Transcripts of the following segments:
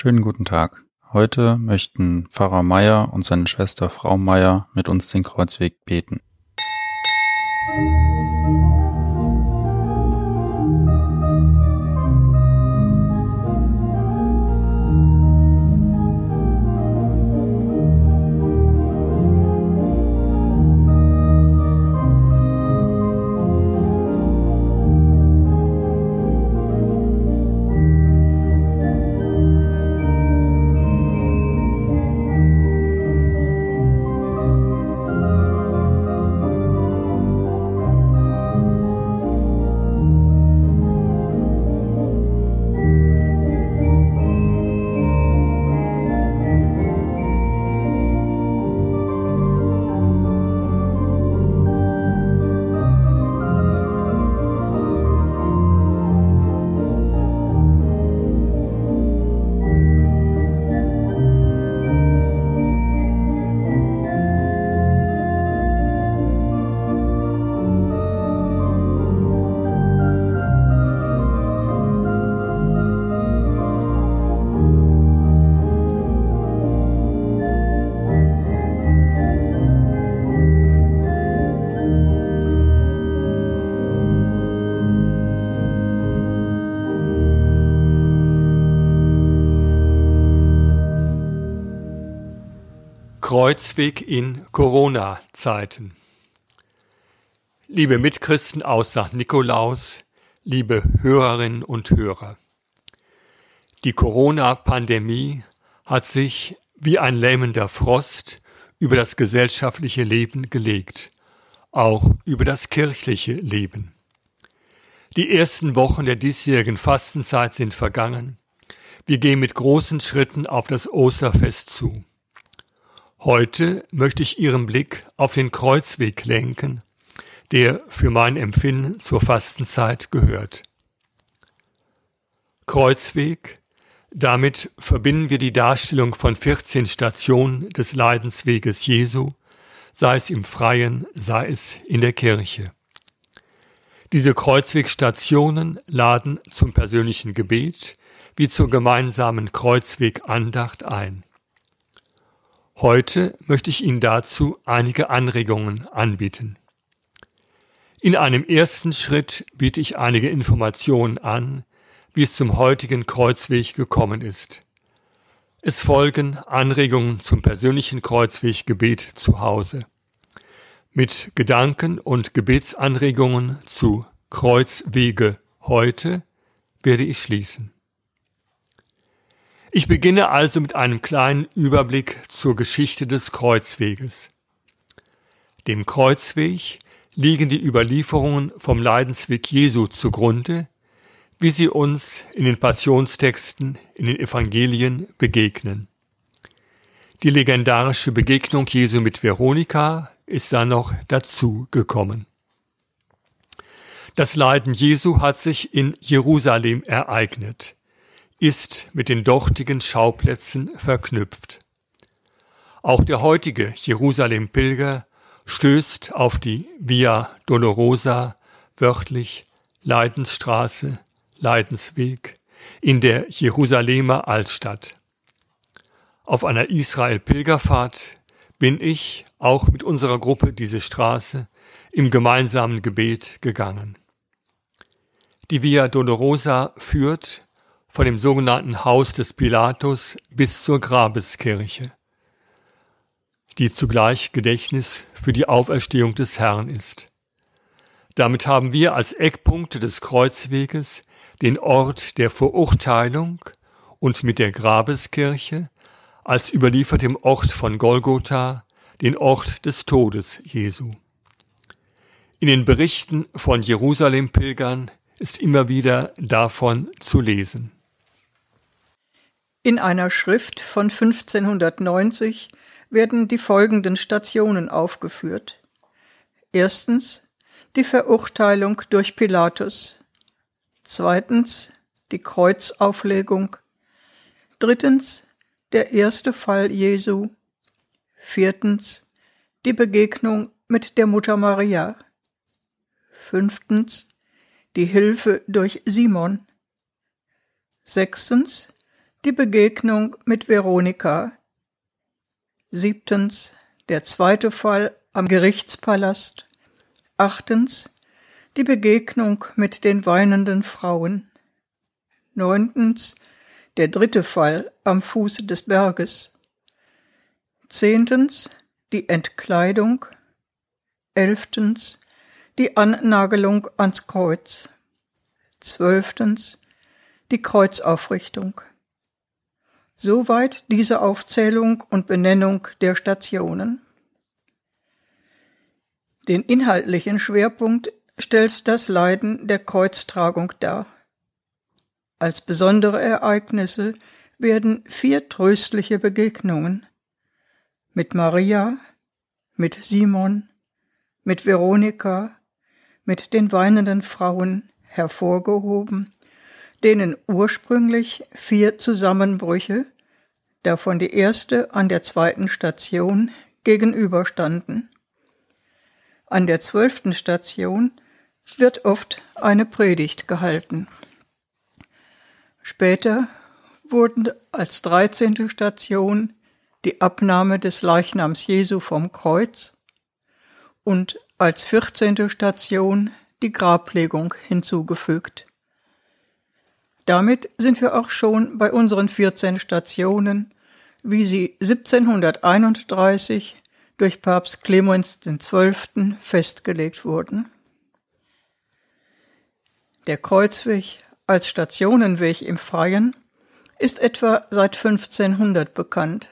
Schönen guten Tag. Heute möchten Pfarrer Meier und seine Schwester Frau Meier mit uns den Kreuzweg beten. Kreuzweg in Corona-Zeiten. Liebe Mitchristen aus St. Nikolaus, liebe Hörerinnen und Hörer. Die Corona-Pandemie hat sich wie ein lähmender Frost über das gesellschaftliche Leben gelegt, auch über das kirchliche Leben. Die ersten Wochen der diesjährigen Fastenzeit sind vergangen. Wir gehen mit großen Schritten auf das Osterfest zu. Heute möchte ich Ihren Blick auf den Kreuzweg lenken, der für mein Empfinden zur Fastenzeit gehört. Kreuzweg, damit verbinden wir die Darstellung von 14 Stationen des Leidensweges Jesu, sei es im Freien, sei es in der Kirche. Diese Kreuzwegstationen laden zum persönlichen Gebet wie zur gemeinsamen Kreuzwegandacht ein. Heute möchte ich Ihnen dazu einige Anregungen anbieten. In einem ersten Schritt biete ich einige Informationen an, wie es zum heutigen Kreuzweg gekommen ist. Es folgen Anregungen zum persönlichen Kreuzweggebet zu Hause. Mit Gedanken und Gebetsanregungen zu Kreuzwege heute werde ich schließen. Ich beginne also mit einem kleinen Überblick zur Geschichte des Kreuzweges. Dem Kreuzweg liegen die Überlieferungen vom Leidensweg Jesu zugrunde, wie sie uns in den Passionstexten in den Evangelien begegnen. Die legendarische Begegnung Jesu mit Veronika ist dann noch dazu gekommen. Das Leiden Jesu hat sich in Jerusalem ereignet ist mit den dortigen Schauplätzen verknüpft. Auch der heutige Jerusalem-Pilger stößt auf die Via Dolorosa, wörtlich Leidensstraße, Leidensweg, in der Jerusalemer Altstadt. Auf einer Israel-Pilgerfahrt bin ich auch mit unserer Gruppe diese Straße im gemeinsamen Gebet gegangen. Die Via Dolorosa führt von dem sogenannten Haus des Pilatus bis zur Grabeskirche, die zugleich Gedächtnis für die Auferstehung des Herrn ist. Damit haben wir als Eckpunkte des Kreuzweges den Ort der Verurteilung und mit der Grabeskirche als überliefertem Ort von Golgotha den Ort des Todes Jesu. In den Berichten von Jerusalem-Pilgern ist immer wieder davon zu lesen. In einer Schrift von 1590 werden die folgenden Stationen aufgeführt. Erstens die Verurteilung durch Pilatus. Zweitens die Kreuzauflegung. Drittens der erste Fall Jesu. Viertens die Begegnung mit der Mutter Maria. Fünftens die Hilfe durch Simon. Sechstens die Begegnung mit Veronika. Siebtens, der zweite Fall am Gerichtspalast. Achtens, die Begegnung mit den weinenden Frauen. Neuntens, der dritte Fall am Fuße des Berges. Zehntens, die Entkleidung. Elftens, die Annagelung ans Kreuz. Zwölftens, die Kreuzaufrichtung. Soweit diese Aufzählung und Benennung der Stationen. Den inhaltlichen Schwerpunkt stellt das Leiden der Kreuztragung dar. Als besondere Ereignisse werden vier tröstliche Begegnungen mit Maria, mit Simon, mit Veronika, mit den weinenden Frauen hervorgehoben, denen ursprünglich vier Zusammenbrüche, davon die erste an der zweiten Station, gegenüberstanden. An der zwölften Station wird oft eine Predigt gehalten. Später wurden als dreizehnte Station die Abnahme des Leichnams Jesu vom Kreuz und als vierzehnte Station die Grablegung hinzugefügt. Damit sind wir auch schon bei unseren 14 Stationen, wie sie 1731 durch Papst Clemens XII. festgelegt wurden. Der Kreuzweg als Stationenweg im Freien ist etwa seit 1500 bekannt.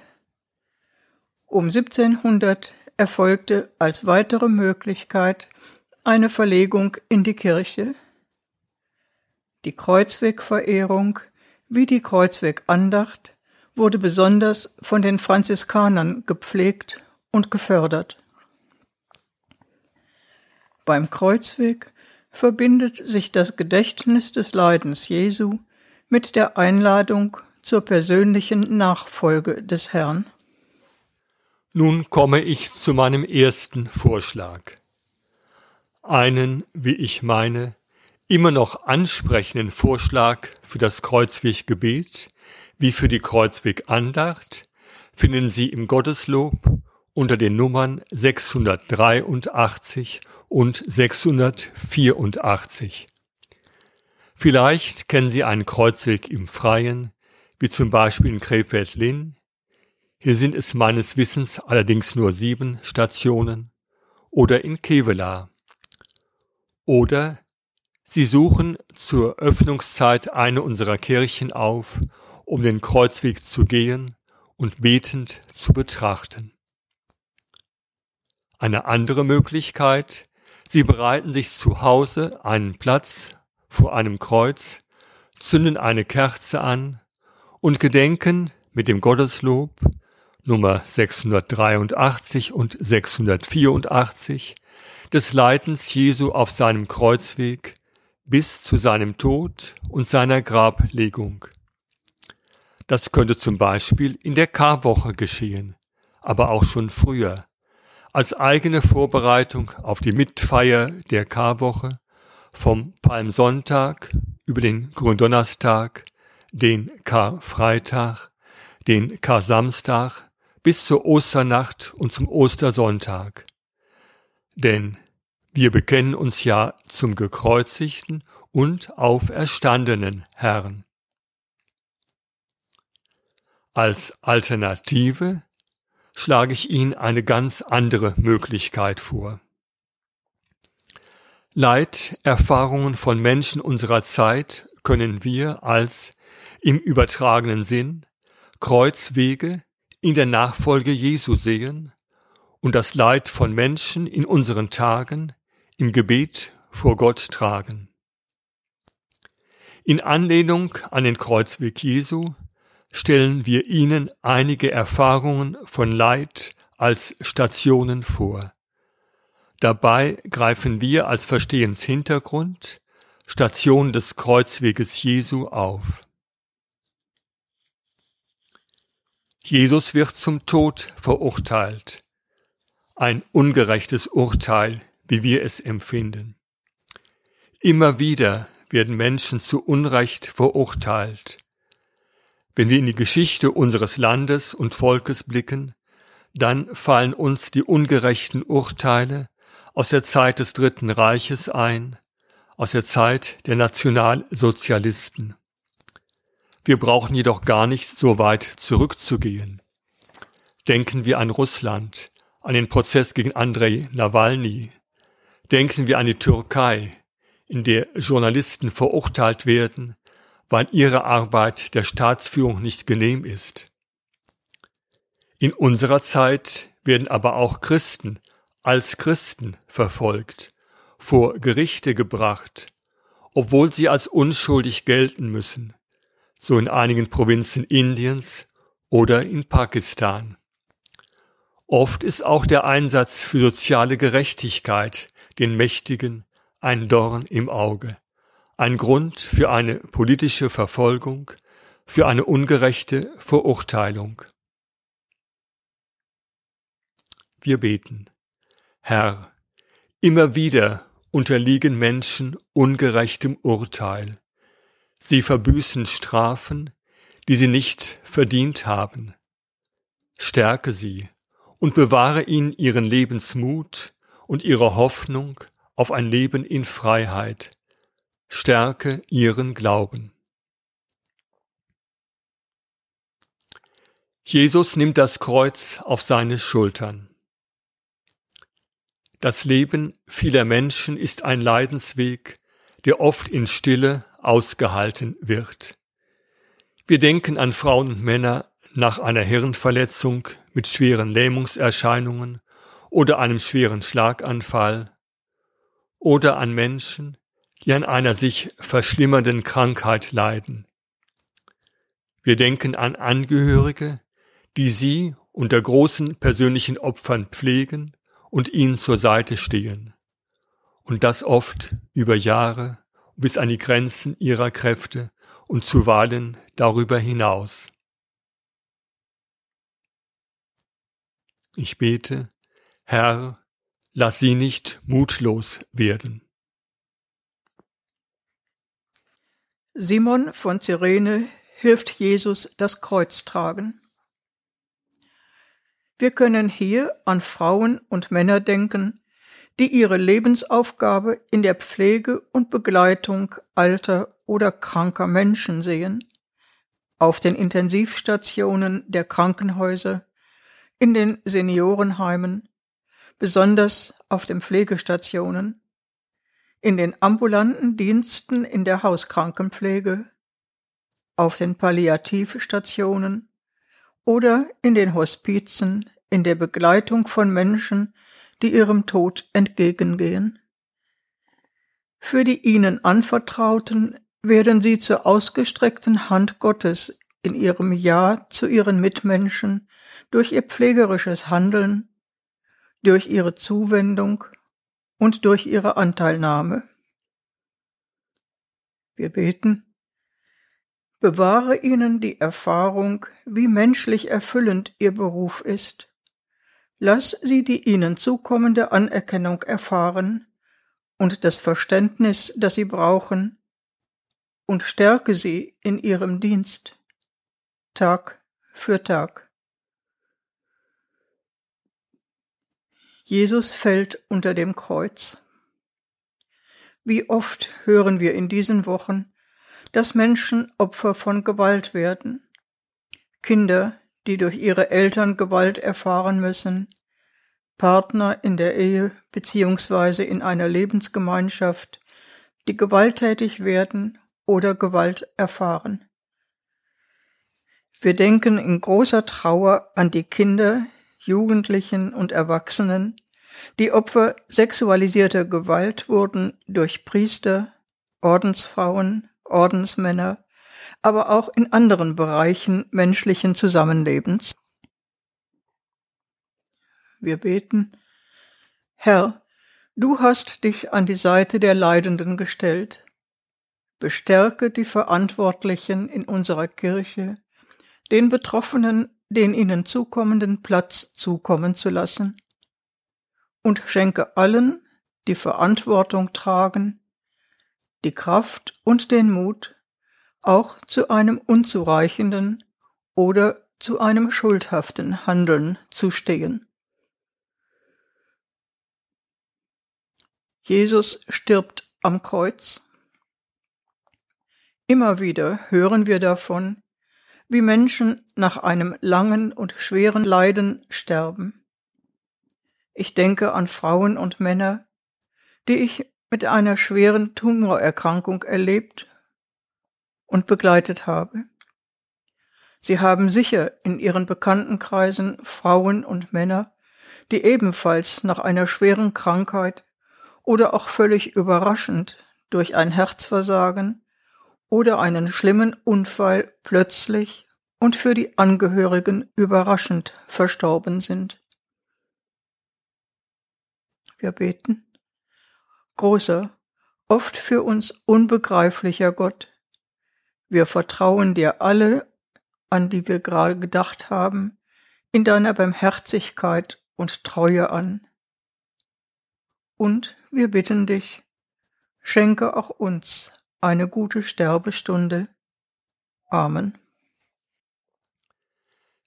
Um 1700 erfolgte als weitere Möglichkeit eine Verlegung in die Kirche. Die Kreuzwegverehrung wie die Kreuzwegandacht wurde besonders von den Franziskanern gepflegt und gefördert. Beim Kreuzweg verbindet sich das Gedächtnis des Leidens Jesu mit der Einladung zur persönlichen Nachfolge des Herrn. Nun komme ich zu meinem ersten Vorschlag. Einen, wie ich meine, immer noch ansprechenden Vorschlag für das Kreuzweggebet wie für die Kreuzwegandacht finden Sie im Gotteslob unter den Nummern 683 und 684. Vielleicht kennen Sie einen Kreuzweg im Freien, wie zum Beispiel in Krefeld-Linn. Hier sind es meines Wissens allerdings nur sieben Stationen. Oder in Kevela. Oder Sie suchen zur Öffnungszeit eine unserer Kirchen auf, um den Kreuzweg zu gehen und betend zu betrachten. Eine andere Möglichkeit, Sie bereiten sich zu Hause einen Platz vor einem Kreuz, zünden eine Kerze an und gedenken mit dem Gotteslob Nummer 683 und 684 des Leidens Jesu auf seinem Kreuzweg bis zu seinem Tod und seiner Grablegung. Das könnte zum Beispiel in der Karwoche geschehen, aber auch schon früher, als eigene Vorbereitung auf die Mitfeier der Karwoche vom Palmsonntag über den Gründonnerstag, den Karfreitag, den Karsamstag bis zur Osternacht und zum Ostersonntag. Denn wir bekennen uns ja zum gekreuzigten und auferstandenen Herrn. Als Alternative schlage ich Ihnen eine ganz andere Möglichkeit vor. Leiterfahrungen von Menschen unserer Zeit können wir als im übertragenen Sinn Kreuzwege in der Nachfolge Jesu sehen und das Leid von Menschen in unseren Tagen im Gebet vor Gott tragen. In Anlehnung an den Kreuzweg Jesu stellen wir Ihnen einige Erfahrungen von Leid als Stationen vor. Dabei greifen wir als Verstehenshintergrund Station des Kreuzweges Jesu auf. Jesus wird zum Tod verurteilt. Ein ungerechtes Urteil, wie wir es empfinden. Immer wieder werden Menschen zu Unrecht verurteilt. Wenn wir in die Geschichte unseres Landes und Volkes blicken, dann fallen uns die ungerechten Urteile aus der Zeit des Dritten Reiches ein, aus der Zeit der Nationalsozialisten. Wir brauchen jedoch gar nicht so weit zurückzugehen. Denken wir an Russland, an den Prozess gegen Andrei Nawalny. Denken wir an die Türkei, in der Journalisten verurteilt werden, weil ihre Arbeit der Staatsführung nicht genehm ist. In unserer Zeit werden aber auch Christen als Christen verfolgt, vor Gerichte gebracht, obwohl sie als unschuldig gelten müssen, so in einigen Provinzen Indiens oder in Pakistan. Oft ist auch der Einsatz für soziale Gerechtigkeit den Mächtigen ein Dorn im Auge, ein Grund für eine politische Verfolgung, für eine ungerechte Verurteilung. Wir beten. Herr, immer wieder unterliegen Menschen ungerechtem Urteil. Sie verbüßen Strafen, die sie nicht verdient haben. Stärke sie und bewahre ihnen ihren Lebensmut und ihre Hoffnung auf ein Leben in Freiheit. Stärke ihren Glauben. Jesus nimmt das Kreuz auf seine Schultern. Das Leben vieler Menschen ist ein Leidensweg, der oft in Stille ausgehalten wird. Wir denken an Frauen und Männer nach einer Hirnverletzung mit schweren Lähmungserscheinungen oder einem schweren Schlaganfall oder an Menschen, die an einer sich verschlimmernden Krankheit leiden. Wir denken an Angehörige, die sie unter großen persönlichen Opfern pflegen und ihnen zur Seite stehen. Und das oft über Jahre bis an die Grenzen ihrer Kräfte und zuweilen darüber hinaus. Ich bete, Herr, lass sie nicht mutlos werden. Simon von Cyrene hilft Jesus das Kreuz tragen. Wir können hier an Frauen und Männer denken, die ihre Lebensaufgabe in der Pflege und Begleitung alter oder kranker Menschen sehen, auf den Intensivstationen der Krankenhäuser, in den Seniorenheimen, besonders auf den Pflegestationen, in den ambulanten Diensten in der Hauskrankenpflege, auf den Palliativstationen oder in den Hospizen in der Begleitung von Menschen, die ihrem Tod entgegengehen. Für die ihnen Anvertrauten werden sie zur ausgestreckten Hand Gottes in ihrem Ja zu ihren Mitmenschen durch ihr pflegerisches Handeln, durch ihre Zuwendung und durch ihre Anteilnahme. Wir beten, bewahre ihnen die Erfahrung, wie menschlich erfüllend ihr Beruf ist. Lass sie die ihnen zukommende Anerkennung erfahren und das Verständnis, das sie brauchen, und stärke sie in ihrem Dienst, Tag für Tag. Jesus fällt unter dem Kreuz. Wie oft hören wir in diesen Wochen, dass Menschen Opfer von Gewalt werden. Kinder, die durch ihre Eltern Gewalt erfahren müssen, Partner in der Ehe beziehungsweise in einer Lebensgemeinschaft, die gewalttätig werden oder Gewalt erfahren. Wir denken in großer Trauer an die Kinder, Jugendlichen und Erwachsenen, die Opfer sexualisierter Gewalt wurden durch Priester, Ordensfrauen, Ordensmänner, aber auch in anderen Bereichen menschlichen Zusammenlebens. Wir beten, Herr, du hast dich an die Seite der Leidenden gestellt. Bestärke die Verantwortlichen in unserer Kirche, den Betroffenen den ihnen zukommenden Platz zukommen zu lassen und schenke allen, die Verantwortung tragen, die Kraft und den Mut, auch zu einem unzureichenden, oder zu einem schuldhaften Handeln zu stehen. Jesus stirbt am Kreuz. Immer wieder hören wir davon, wie Menschen nach einem langen und schweren Leiden sterben. Ich denke an Frauen und Männer, die ich mit einer schweren Tumorerkrankung erlebt und begleitet habe. Sie haben sicher in ihren Bekanntenkreisen Frauen und Männer, die ebenfalls nach einer schweren Krankheit oder auch völlig überraschend durch ein Herzversagen oder einen schlimmen Unfall plötzlich und für die Angehörigen überraschend verstorben sind. Wir beten. Großer, oft für uns unbegreiflicher Gott, wir vertrauen dir alle, an die wir gerade gedacht haben, in deiner Barmherzigkeit und Treue an. Und wir bitten dich, schenke auch uns eine gute Sterbestunde. Amen.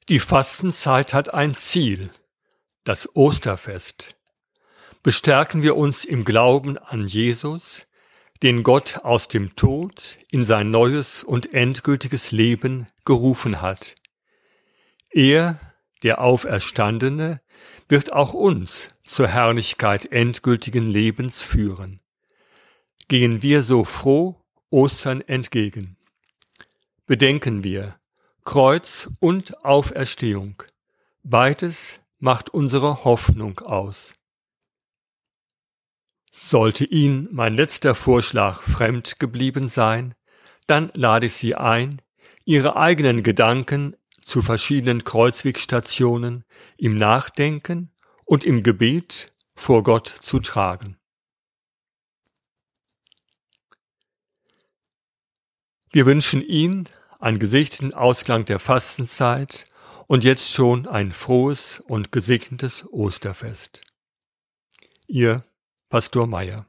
Die Fastenzeit hat ein Ziel, das Osterfest. Bestärken wir uns im Glauben an Jesus, den Gott aus dem Tod in sein neues und endgültiges Leben gerufen hat. Er, der Auferstandene, wird auch uns zur Herrlichkeit endgültigen Lebens führen. Gehen wir so froh Ostern entgegen. Bedenken wir Kreuz und Auferstehung. Beides macht unsere Hoffnung aus. Sollte Ihnen mein letzter Vorschlag fremd geblieben sein, dann lade ich Sie ein, Ihre eigenen Gedanken zu verschiedenen Kreuzwegstationen im Nachdenken und im Gebet vor Gott zu tragen. Wir wünschen Ihnen einen gesichteten Ausklang der Fastenzeit und jetzt schon ein frohes und gesegnetes Osterfest. Ihr Pastor Meier